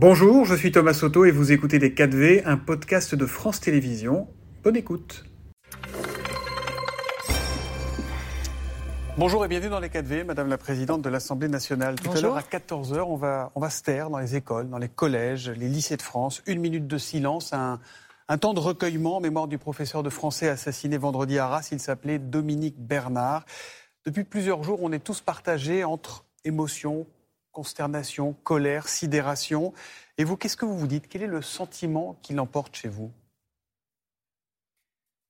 Bonjour, je suis Thomas Soto et vous écoutez Les 4V, un podcast de France Télévisions. Bonne écoute. Bonjour et bienvenue dans les 4V, Madame la Présidente de l'Assemblée nationale. Tout à l'heure à 14h, on va, on va se taire dans les écoles, dans les collèges, les lycées de France. Une minute de silence, un, un temps de recueillement en mémoire du professeur de français assassiné vendredi à Arras. Il s'appelait Dominique Bernard. Depuis plusieurs jours, on est tous partagés entre émotion, consternation, colère, sidération. Et vous, qu'est-ce que vous vous dites? Quel est le sentiment qui l'emporte chez vous?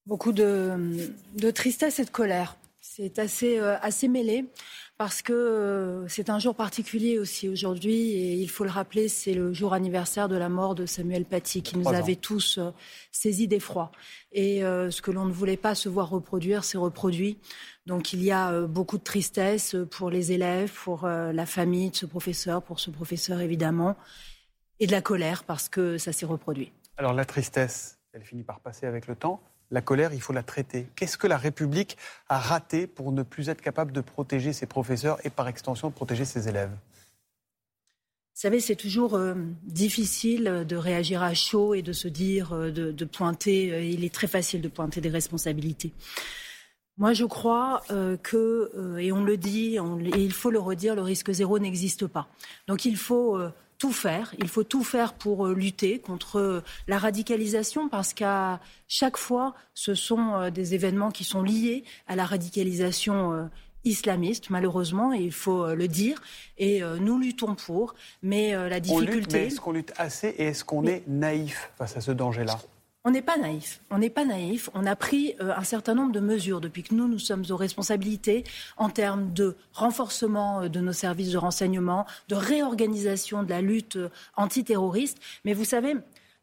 Beaucoup de, tristesse et de colère. C'est assez, euh, assez mêlé parce que euh, c'est un jour particulier aussi aujourd'hui et il faut le rappeler, c'est le jour anniversaire de la mort de Samuel Paty qui nous avait tous euh, saisis d'effroi. Et ce que l'on ne voulait pas se voir reproduire, c'est reproduit. Donc il y a beaucoup de tristesse pour les élèves, pour la famille de ce professeur, pour ce professeur évidemment, et de la colère parce que ça s'est reproduit. Alors la tristesse, elle finit par passer avec le temps la colère, il faut la traiter. Qu'est-ce que la République a raté pour ne plus être capable de protéger ses professeurs et par extension de protéger ses élèves? Vous savez, c'est toujours euh, difficile de réagir à chaud et de se dire, euh, de, pointer. Euh, il est très facile de pointer des responsabilités. Moi, je crois que, et on le dit, et il faut le redire, le risque zéro n'existe pas. Donc, il faut tout faire. Il faut tout faire pour euh, lutter contre euh, la radicalisation parce qu'à chaque fois, ce sont euh, des événements qui sont liés à la radicalisation islamiste, malheureusement, et il faut le dire. Et nous luttons pour, mais la difficulté. est-ce qu'on lutte assez et est-ce qu'on est naïf face à ce danger-là? On n'est pas naïf. On n'est pas naïf. On a pris euh, un certain nombre de mesures depuis que nous, nous sommes aux responsabilités en termes de renforcement euh, de nos services de renseignement, de réorganisation de la lutte euh, antiterroriste. Mais vous savez,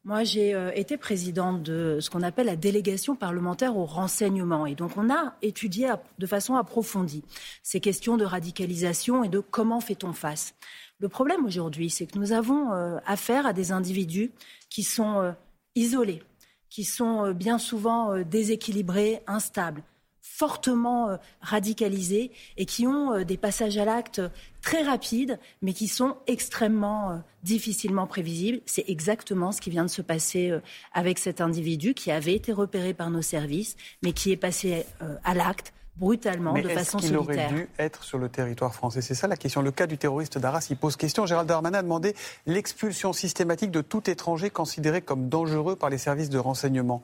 moi, j'ai été présidente de ce qu'on appelle la délégation parlementaire au renseignement. Et donc, on a étudié de façon approfondie ces questions de radicalisation et de comment fait-on face. Le problème aujourd'hui, c'est que nous avons affaire à des individus qui sont isolés, qui sont euh, bien souvent euh, déséquilibrés, instables, fortement euh, radicalisés et qui ont des passages à l'acte très rapides, mais qui sont extrêmement difficilement prévisibles. C'est exactement ce qui vient de se passer avec cet individu qui avait été repéré par nos services, mais qui est passé à l'acte brutalement, de façon solitaire. est-ce qu'il aurait dû être sur le territoire français? C'est ça la question. Le cas du terroriste d'Arras, il pose question. Gérald Darmanin a demandé l'expulsion systématique de tout étranger considéré comme dangereux par les services de renseignement.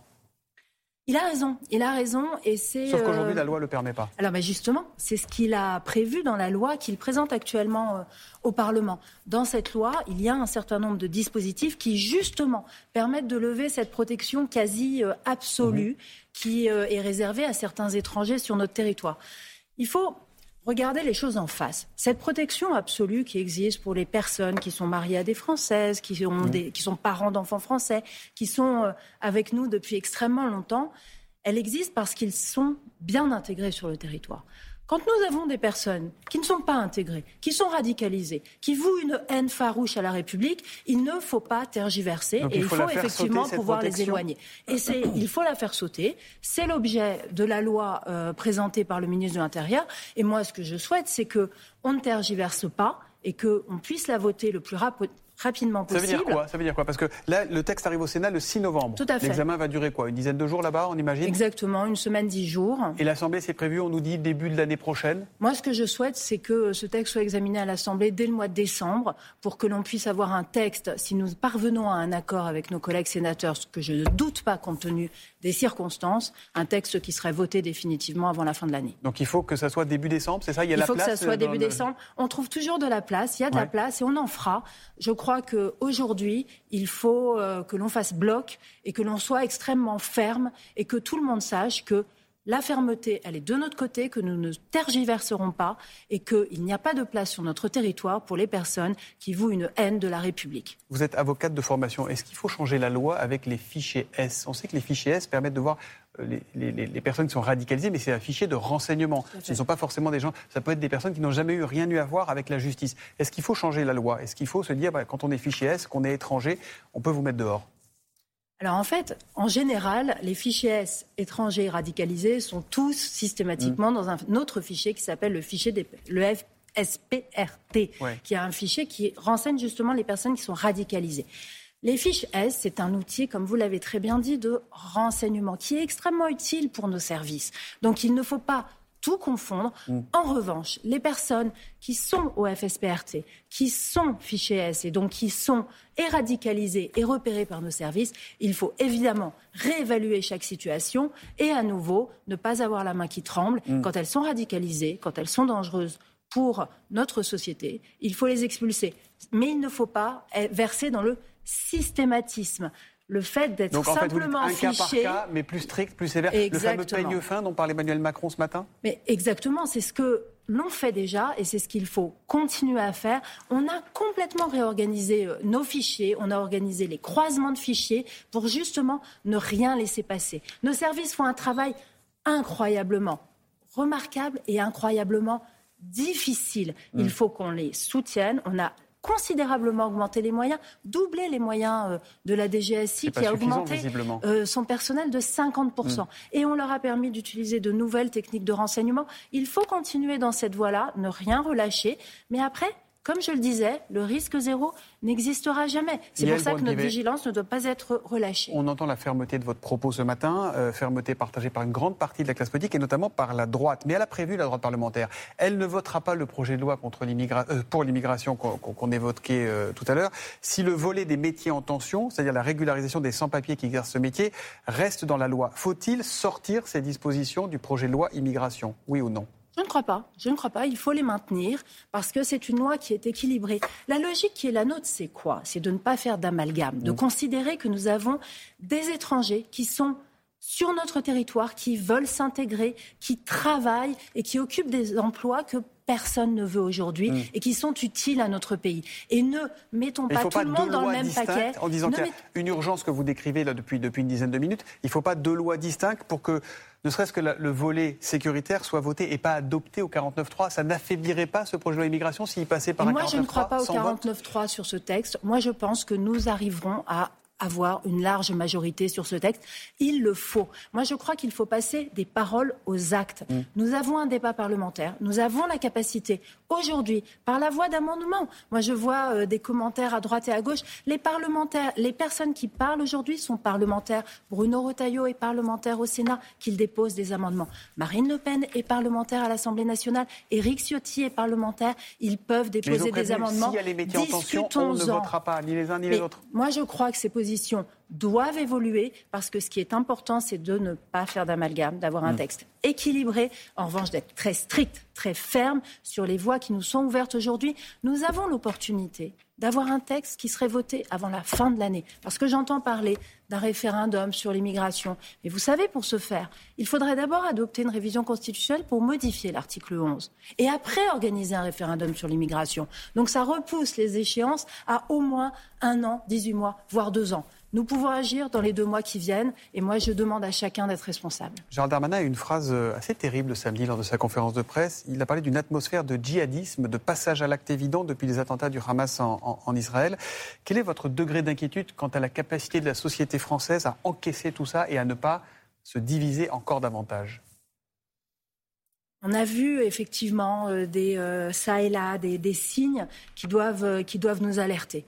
Il a raison, il a raison, et c'est. Sauf qu'aujourd'hui, euh, la loi ne le permet pas. Alors, mais justement, c'est ce qu'il a prévu dans la loi qu'il présente actuellement euh, au Parlement. Dans cette loi, il y a un certain nombre de dispositifs qui, justement, permettent de lever cette protection quasi euh, absolue. Qui est réservée à certains étrangers sur notre territoire. Il faut Regardez les choses en face. Cette protection absolue qui existe pour les personnes qui sont mariées à des Françaises, qui, qui sont parents d'enfants français, qui sont euh, avec nous depuis extrêmement longtemps, elle existe parce qu'ils sont bien intégrés sur le territoire. Quand nous avons des personnes qui ne sont pas intégrées, qui sont radicalisées, qui vouent une haine farouche à la République, il ne faut pas tergiverser et il faut, effectivement pouvoir les éloigner. Et il faut la faire sauter. C'est l'objet de la loi euh, présentée par le ministre de l'Intérieur. Et moi, ce que je souhaite, c'est qu'on ne tergiverse pas et qu'on puisse la voter le plus rapidement rapidement possible. Ça veut dire quoi? Ça veut dire quoi? Parce que là, le texte arrive au Sénat le 6 novembre. Tout à fait. L'examen va durer quoi? Une dizaine de jours là-bas, on imagine? Exactement, une semaine, dix jours. Et l'Assemblée, c'est prévu, on nous dit début de l'année prochaine? Moi, ce que je souhaite, c'est que ce texte soit examiné à l'Assemblée dès le mois de décembre pour que l'on puisse avoir un texte, si nous parvenons à un accord avec nos collègues sénateurs, ce que je ne doute pas compte tenu des circonstances, un texte qui serait voté définitivement avant la fin de l'année. Donc il faut que ça soit début décembre, c'est ça? Il y a il faut que ça soit début décembre. On trouve toujours de la place, il y a de la place et on en fera. Je crois qu'aujourd'hui, il faut euh, que l'on fasse bloc et que l'on soit extrêmement ferme et que tout le monde sache que la fermeté, elle est de notre côté, que nous ne tergiverserons pas et qu'il n'y a pas de place sur notre territoire pour les personnes qui vouent une haine de la République. Vous êtes avocate de formation. Est-ce qu'il faut changer la loi avec les fichiers S? On sait que les fichiers S permettent de voir euh, les, personnes qui sont radicalisées, mais c'est un fichier de renseignement. Ce ne sont pas forcément des gens. Ça peut être des personnes qui n'ont jamais eu rien eu à voir avec la justice. Est-ce qu'il faut changer la loi? Est-ce qu'il faut se dire, bah, quand on est fichier S, qu'on est étranger, on peut vous mettre dehors? Alors en fait, en général, les fichiers S étrangers radicalisés sont tous systématiquement mm. dans un autre fichier qui s'appelle le fichier des, le SPRT, qui est un fichier qui renseigne justement les personnes qui sont radicalisées. Les fiches S, c'est un outil, comme vous l'avez très bien dit, de renseignement qui est extrêmement utile pour nos services. Donc il ne faut pas tout confondre. Mm. En revanche, les personnes qui sont au FSPRT, qui sont fichées S et donc qui sont radicalisées et repérées par nos services, il faut évidemment réévaluer chaque situation et à nouveau ne pas avoir la main qui tremble mm. quand elles sont radicalisées, quand elles sont dangereuses pour notre société. Il faut les expulser. Mais il ne faut pas verser dans le systématisme le fait d'être simplement en fait, un fiché. Cas par cas, mais plus strict, plus sévère. Le fameux peigne fin dont parlait Emmanuel Macron ce matin Mais exactement, c'est ce que l'on fait déjà et c'est ce qu'il faut continuer à faire. On a complètement réorganisé euh, nos fichiers, on a organisé les croisements de fichiers pour justement ne rien laisser passer. Nos services font un travail incroyablement remarquable et incroyablement difficile. Il mm. faut qu'on les soutienne. On a considérablement augmenté les moyens, doublé les moyens euh, de la DGSI qui a augmenté euh, son personnel de 50%. Mm. Et on leur a permis d'utiliser de nouvelles techniques de renseignement. Il faut continuer dans cette voie-là, ne rien relâcher. Mais après, comme je le disais, le risque zéro n'existera jamais. C'est pour ça que notre vigilance ne doit pas être relâchée. On entend la fermeté de votre propos ce matin, euh, fermeté partagée par une grande partie de la classe politique et notamment par la droite. Mais elle a prévu, la droite parlementaire, elle ne votera pas le projet de loi contre euh, pour l'immigration qu'on évoquait euh, tout à l'heure si le volet des métiers en tension, c'est-à-dire la régularisation des sans-papiers qui exercent ce métier, reste dans la loi. Faut-il sortir ces dispositions du projet de loi immigration? Oui ou non? Je ne crois pas. Je ne crois pas. Il faut les maintenir parce que c'est une loi qui est équilibrée. La logique qui est la nôtre, c'est quoi? C'est de ne pas faire d'amalgame, de considérer que nous avons des étrangers qui sont sur notre territoire, qui veulent s'intégrer, qui travaillent et qui occupent des emplois que personne ne veut aujourd'hui mm. et qui sont utiles à notre pays. Et ne mettons pas tout le monde dans le même paquet. En disant qu'il y a une urgence que vous décrivez là depuis, depuis une dizaine de minutes, il ne faut pas deux lois distinctes pour que ne serait-ce que le volet sécuritaire soit voté et pas adopté au 49.3 Ça n'affaiblirait pas ce projet de loi immigration s'il passait par un 49.3 Moi, je ne crois pas au 49.3 sur ce texte. Moi, je pense que nous arriverons à avoir une large majorité sur ce texte. Il le faut. Moi, je crois qu'il faut passer des paroles aux actes. Mm. Nous avons un débat parlementaire. Nous avons la capacité, aujourd'hui, par la voie d'amendement. Moi, je vois euh, des commentaires à droite et à gauche. Les parlementaires, les personnes qui parlent aujourd'hui sont parlementaires. Bruno Retailleau est parlementaire au Sénat, qu'il dépose des amendements. Marine Le Pen est parlementaire à l'Assemblée nationale. Éric Ciotti est parlementaire. Ils peuvent déposer des amendements. S'il y a les métiers en tension, on ne votera pas, ni les uns ni les autres. Moi, je crois que c'est positif disposition doivent évoluer parce que ce qui est important, c'est de ne pas faire d'amalgame, d'avoir un mm. texte équilibré, en revanche d'être très strict, très ferme sur les voies qui nous sont ouvertes aujourd'hui. Nous avons l'opportunité d'avoir un texte qui serait voté avant la fin de l'année. Parce que j'entends parler d'un référendum sur l'immigration. Mais vous savez, pour ce faire, il faudrait d'abord adopter une révision constitutionnelle pour modifier l'article 11. Et après organiser un référendum sur l'immigration. Donc ça repousse les échéances à au moins un an, 18 mois, voire deux ans. Nous pouvons agir dans les deux mois qui viennent et moi je demande à chacun d'être responsable. Gérald Darmanin a eu une phrase euh, assez terrible samedi lors de sa conférence de presse. Il a parlé d'une atmosphère de djihadisme, de passage à l'acte évident depuis les attentats du Hamas en, Israël. Quel est votre degré d'inquiétude quant à la capacité de la société française à encaisser tout ça et à ne pas se diviser encore davantage? On a vu effectivement euh, des, euh, ça et là des, des signes qui doivent, qui doivent nous alerter.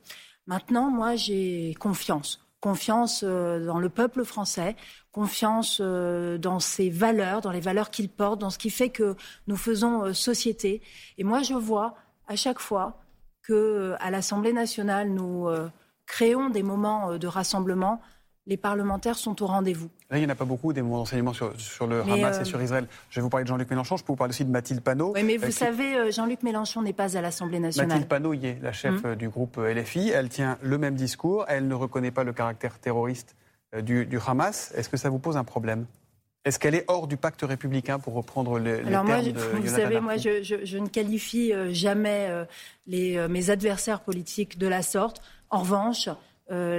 Maintenant, moi, j'ai confiance confiance euh, dans le peuple français, confiance euh, dans ses valeurs, dans les valeurs qu'il porte, dans ce qui fait que nous faisons euh, société. Et moi, je vois à chaque fois que à l'Assemblée nationale, nous créons des moments de rassemblement les parlementaires sont au rendez-vous. Là, il n'y en a pas beaucoup des mots d'enseignement sur, le Hamas et euh, sur Israël. Je vais vous parler de Jean-Luc Mélenchon, je peux vous parler aussi de Mathilde Panot. Oui, mais vous euh, savez, euh, Jean-Luc Mélenchon n'est pas à l'Assemblée nationale. Mathilde Panot y est, la chef hum. du groupe LFI. Elle tient le même discours. Elle ne reconnaît pas le caractère terroriste du, Hamas. Est-ce que ça vous pose un problème? Est-ce qu'elle est hors du pacte républicain, pour reprendre le, les Alors moi, Vous savez, moi, je, ne qualifie jamais les, mes adversaires politiques de la sorte. En revanche,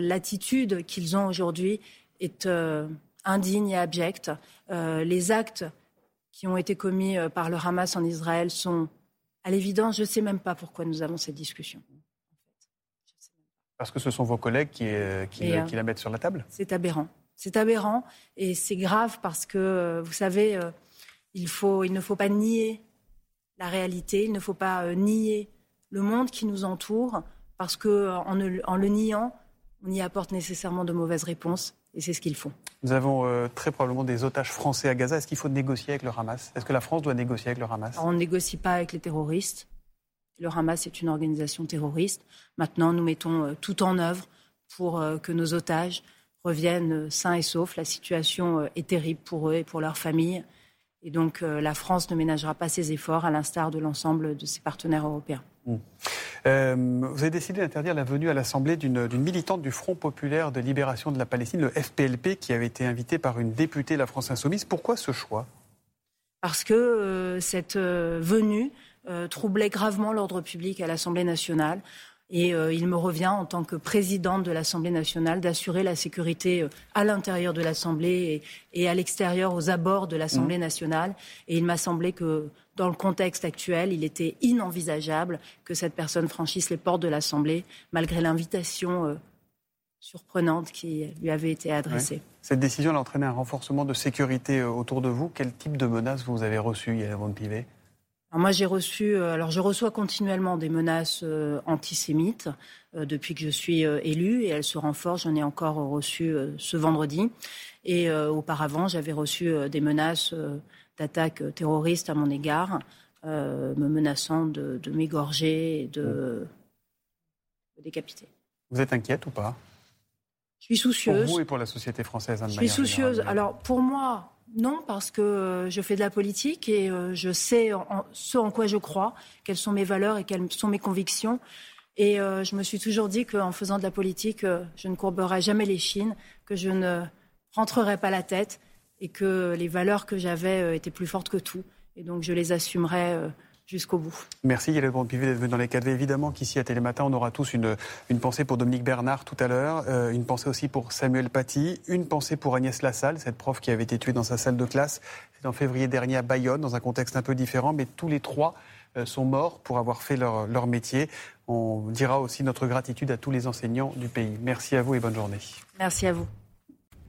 l'attitude qu'ils ont aujourd'hui est euh, indigne et abjecte. Euh, les actes qui ont été commis par le Hamas en Israël sont, à l'évidence, je ne sais même pas pourquoi nous avons cette discussion. Parce que ce sont vos collègues qui, qui, la mettent sur la table? C'est aberrant. C'est aberrant et c'est grave parce que, vous savez, il, faut, il ne faut pas nier la réalité, il ne faut pas euh, nier le monde qui nous entoure, parce qu'en en le niant, on y apporte nécessairement de mauvaises réponses. Et c'est ce qu'ils font. Nous avons euh, très probablement des otages français à Gaza. Est-ce qu'il faut négocier avec le Hamas? Est-ce que la France doit négocier avec le Hamas? On ne négocie pas avec les terroristes. Le Hamas est une organisation terroriste. Maintenant, nous mettons euh, tout en œuvre pour euh, que nos otages reviennent sains et saufs. La situation est terrible pour eux et pour leurs familles. Et donc, la France ne ménagera pas ses efforts, à l'instar de l'ensemble de ses partenaires européens. Mmh. Euh, vous avez décidé d'interdire la venue à l'Assemblée d'une militante du Front populaire de libération de la Palestine, le FPLP, qui avait été invitée par une députée de la France insoumise. Pourquoi ce choix? Parce que euh, cette euh, venue troublait gravement l'ordre public à l'Assemblée nationale. Et il me revient, en tant que présidente de l'Assemblée nationale, d'assurer la sécurité à l'intérieur de l'Assemblée et, à l'extérieur, aux abords de l'Assemblée mmh. nationale. Et il m'a semblé que dans le contexte actuel, il était inenvisageable que cette personne franchisse les portes de l'Assemblée, malgré l'invitation euh, surprenante qui lui avait été adressée. Cette décision a entraîné un renforcement de sécurité euh, autour de vous. Quel type de menaces vous avez reçues, Yael Pivet moi, j'ai reçu, euh, alors je reçois continuellement des menaces antisémites depuis que je suis élue et elles se renforcent. J'en ai encore reçu ce vendredi. Et auparavant, j'avais reçu des menaces d'attaques terroristes à mon égard, euh, me menaçant de, m'égorger et de, me décapiter. Vous êtes inquiète ou pas? Je suis soucieuse. Pour vous et pour la société française Je suis soucieuse. Alors pour moi, non, parce que je fais de la politique et euh, je sais ce en quoi je crois, quelles sont mes valeurs et quelles sont mes convictions. Et euh, je me suis toujours dit qu'en faisant de la politique, je ne courberai jamais les chines, que je ne rentrerai pas la tête et que les valeurs que j'avais euh, étaient plus fortes que tout. Et donc je les assumerai euh, jusqu'au bout. Merci Yael Brand-Pivet d'être venu dans les 4 Évidemment qu'ici à Télématin, on aura tous une, une pensée pour Dominique Bernard tout à l'heure, euh, une pensée aussi pour Samuel Paty, une pensée pour Agnès Lassalle, cette prof qui avait été tuée dans sa salle de classe. C'est en février dernier à Bayonne, dans un contexte un peu différent, mais tous les trois sont morts pour avoir fait leur, leur métier. On dira aussi notre gratitude à tous les enseignants du pays. Merci à vous et bonne journée. Merci à vous.